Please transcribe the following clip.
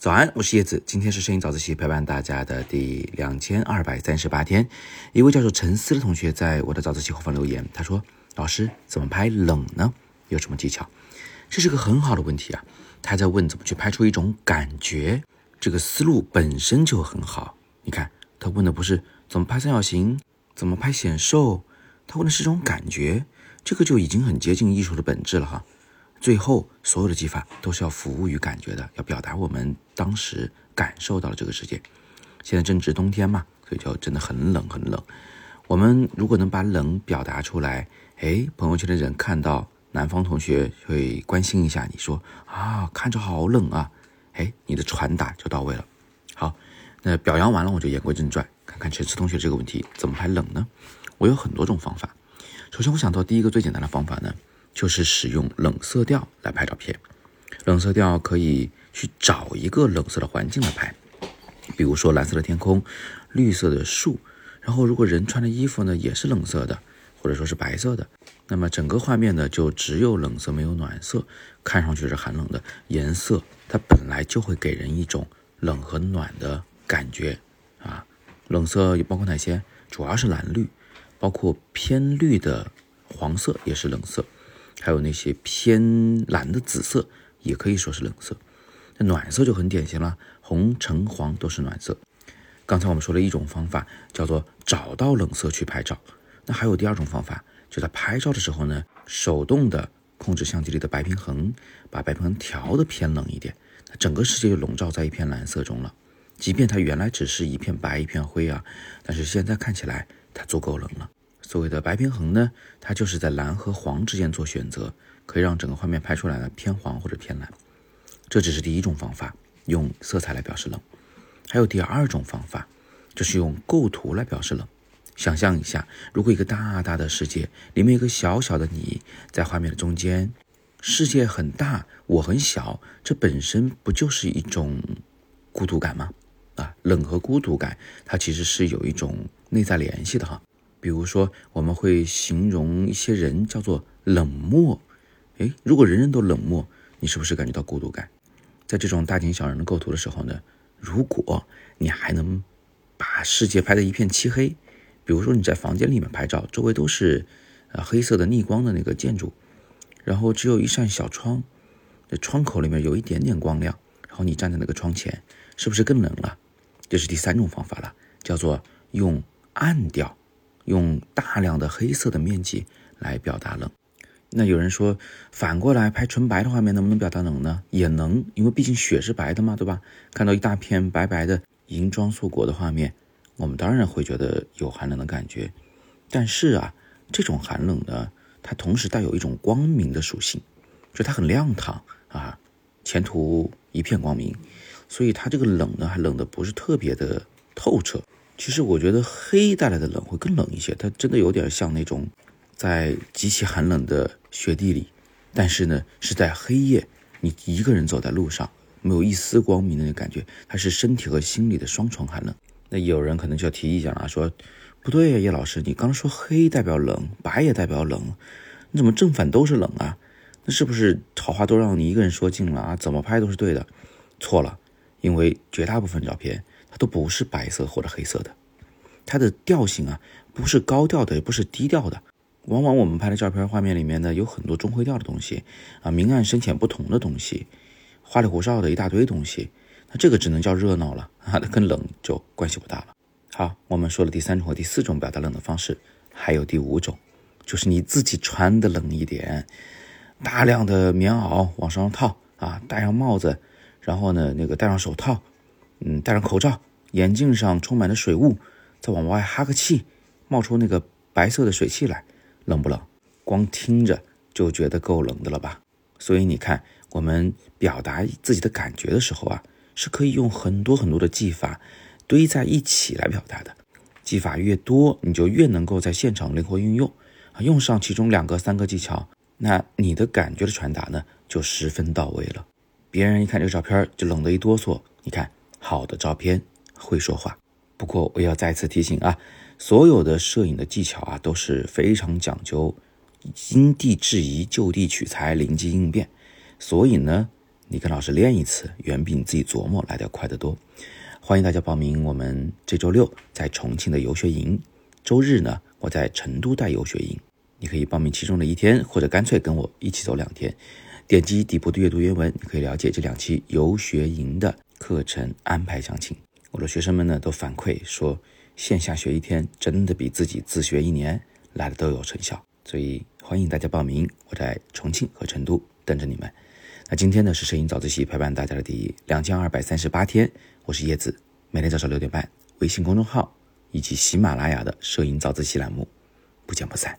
早安，我是叶子。今天是摄影早自习陪伴大家的第两千二百三十八天。一位叫做陈思的同学在我的早自习后方留言，他说：“老师，怎么拍冷呢？有什么技巧？”这是个很好的问题啊。他在问怎么去拍出一种感觉，这个思路本身就很好。你看，他问的不是怎么拍三角形，怎么拍显瘦，他问的是这种感觉，这个就已经很接近艺术的本质了哈。最后，所有的技法都是要服务于感觉的，要表达我们当时感受到了这个世界。现在正值冬天嘛，所以就真的很冷很冷。我们如果能把冷表达出来，哎，朋友圈的人看到南方同学会关心一下，你说啊，看着好冷啊，哎，你的传达就到位了。好，那表扬完了，我就言归正传，看看陈思同学这个问题怎么拍冷呢？我有很多种方法。首先，我想到第一个最简单的方法呢。就是使用冷色调来拍照片，冷色调可以去找一个冷色的环境来拍，比如说蓝色的天空、绿色的树，然后如果人穿的衣服呢也是冷色的，或者说是白色的，那么整个画面呢就只有冷色没有暖色，看上去是寒冷的。颜色它本来就会给人一种冷和暖的感觉啊。冷色包括哪些？主要是蓝绿，包括偏绿的黄色也是冷色。还有那些偏蓝的紫色，也可以说是冷色。那暖色就很典型了，红、橙、黄都是暖色。刚才我们说了一种方法，叫做找到冷色去拍照。那还有第二种方法，就在拍照的时候呢，手动的控制相机里的白平衡，把白平衡调的偏冷一点，整个世界就笼罩在一片蓝色中了。即便它原来只是一片白一片灰啊，但是现在看起来它足够冷了。所谓的白平衡呢，它就是在蓝和黄之间做选择，可以让整个画面拍出来呢偏黄或者偏蓝。这只是第一种方法，用色彩来表示冷。还有第二种方法，就是用构图来表示冷。想象一下，如果一个大大的世界里面一个小小的你在画面的中间，世界很大，我很小，这本身不就是一种孤独感吗？啊，冷和孤独感，它其实是有一种内在联系的哈。比如说，我们会形容一些人叫做冷漠。诶，如果人人都冷漠，你是不是感觉到孤独感？在这种大惊小人的构图的时候呢，如果你还能把世界拍得一片漆黑，比如说你在房间里面拍照，周围都是呃黑色的逆光的那个建筑，然后只有一扇小窗，这窗口里面有一点点光亮，然后你站在那个窗前，是不是更冷了？这是第三种方法了，叫做用暗调。用大量的黑色的面积来表达冷，那有人说反过来拍纯白的画面能不能表达冷呢？也能，因为毕竟雪是白的嘛，对吧？看到一大片白白的银装素裹的画面，我们当然会觉得有寒冷的感觉。但是啊，这种寒冷呢，它同时带有一种光明的属性，就它很亮堂啊，前途一片光明，所以它这个冷呢，还冷的不是特别的透彻。其实我觉得黑带来的冷会更冷一些，它真的有点像那种在极其寒冷的雪地里，但是呢是在黑夜，你一个人走在路上，没有一丝光明的那感觉，它是身体和心理的双重寒冷。那有人可能就要提意见了，说不对呀，叶老师，你刚说黑代表冷，白也代表冷，你怎么正反都是冷啊？那是不是好话都让你一个人说尽了啊？怎么拍都是对的？错了，因为绝大部分照片。它都不是白色或者黑色的，它的调性啊，不是高调的，也不是低调的。往往我们拍的照片画面里面呢，有很多中灰调的东西啊，明暗深浅不同的东西，花里胡哨的一大堆东西。那这个只能叫热闹了啊，跟冷就关系不大了。好，我们说了第三种和第四种表达冷的方式，还有第五种，就是你自己穿的冷一点，大量的棉袄往上套啊，戴上帽子，然后呢，那个戴上手套。嗯，戴上口罩，眼镜上充满了水雾，再往外哈个气，冒出那个白色的水汽来，冷不冷？光听着就觉得够冷的了吧？所以你看，我们表达自己的感觉的时候啊，是可以用很多很多的技法堆在一起来表达的。技法越多，你就越能够在现场灵活运用啊，用上其中两个、三个技巧，那你的感觉的传达呢，就十分到位了。别人一看这个照片就冷得一哆嗦，你看。好的照片会说话，不过我要再次提醒啊，所有的摄影的技巧啊都是非常讲究因地制宜、就地取材、灵机应变。所以呢，你跟老师练一次，远比你自己琢磨来的快得多。欢迎大家报名我们这周六在重庆的游学营，周日呢我在成都带游学营，你可以报名其中的一天，或者干脆跟我一起走两天。点击底部的阅读原文，你可以了解这两期游学营的课程安排详情。我的学生们呢都反馈说，线下学一天真的比自己自学一年来的都有成效，所以欢迎大家报名。我在重庆和成都等着你们。那今天呢是摄影早自习陪伴大家的第两千二百三十八天，我是叶子，每天早上六点半，微信公众号以及喜马拉雅的摄影早自习栏目，不见不散。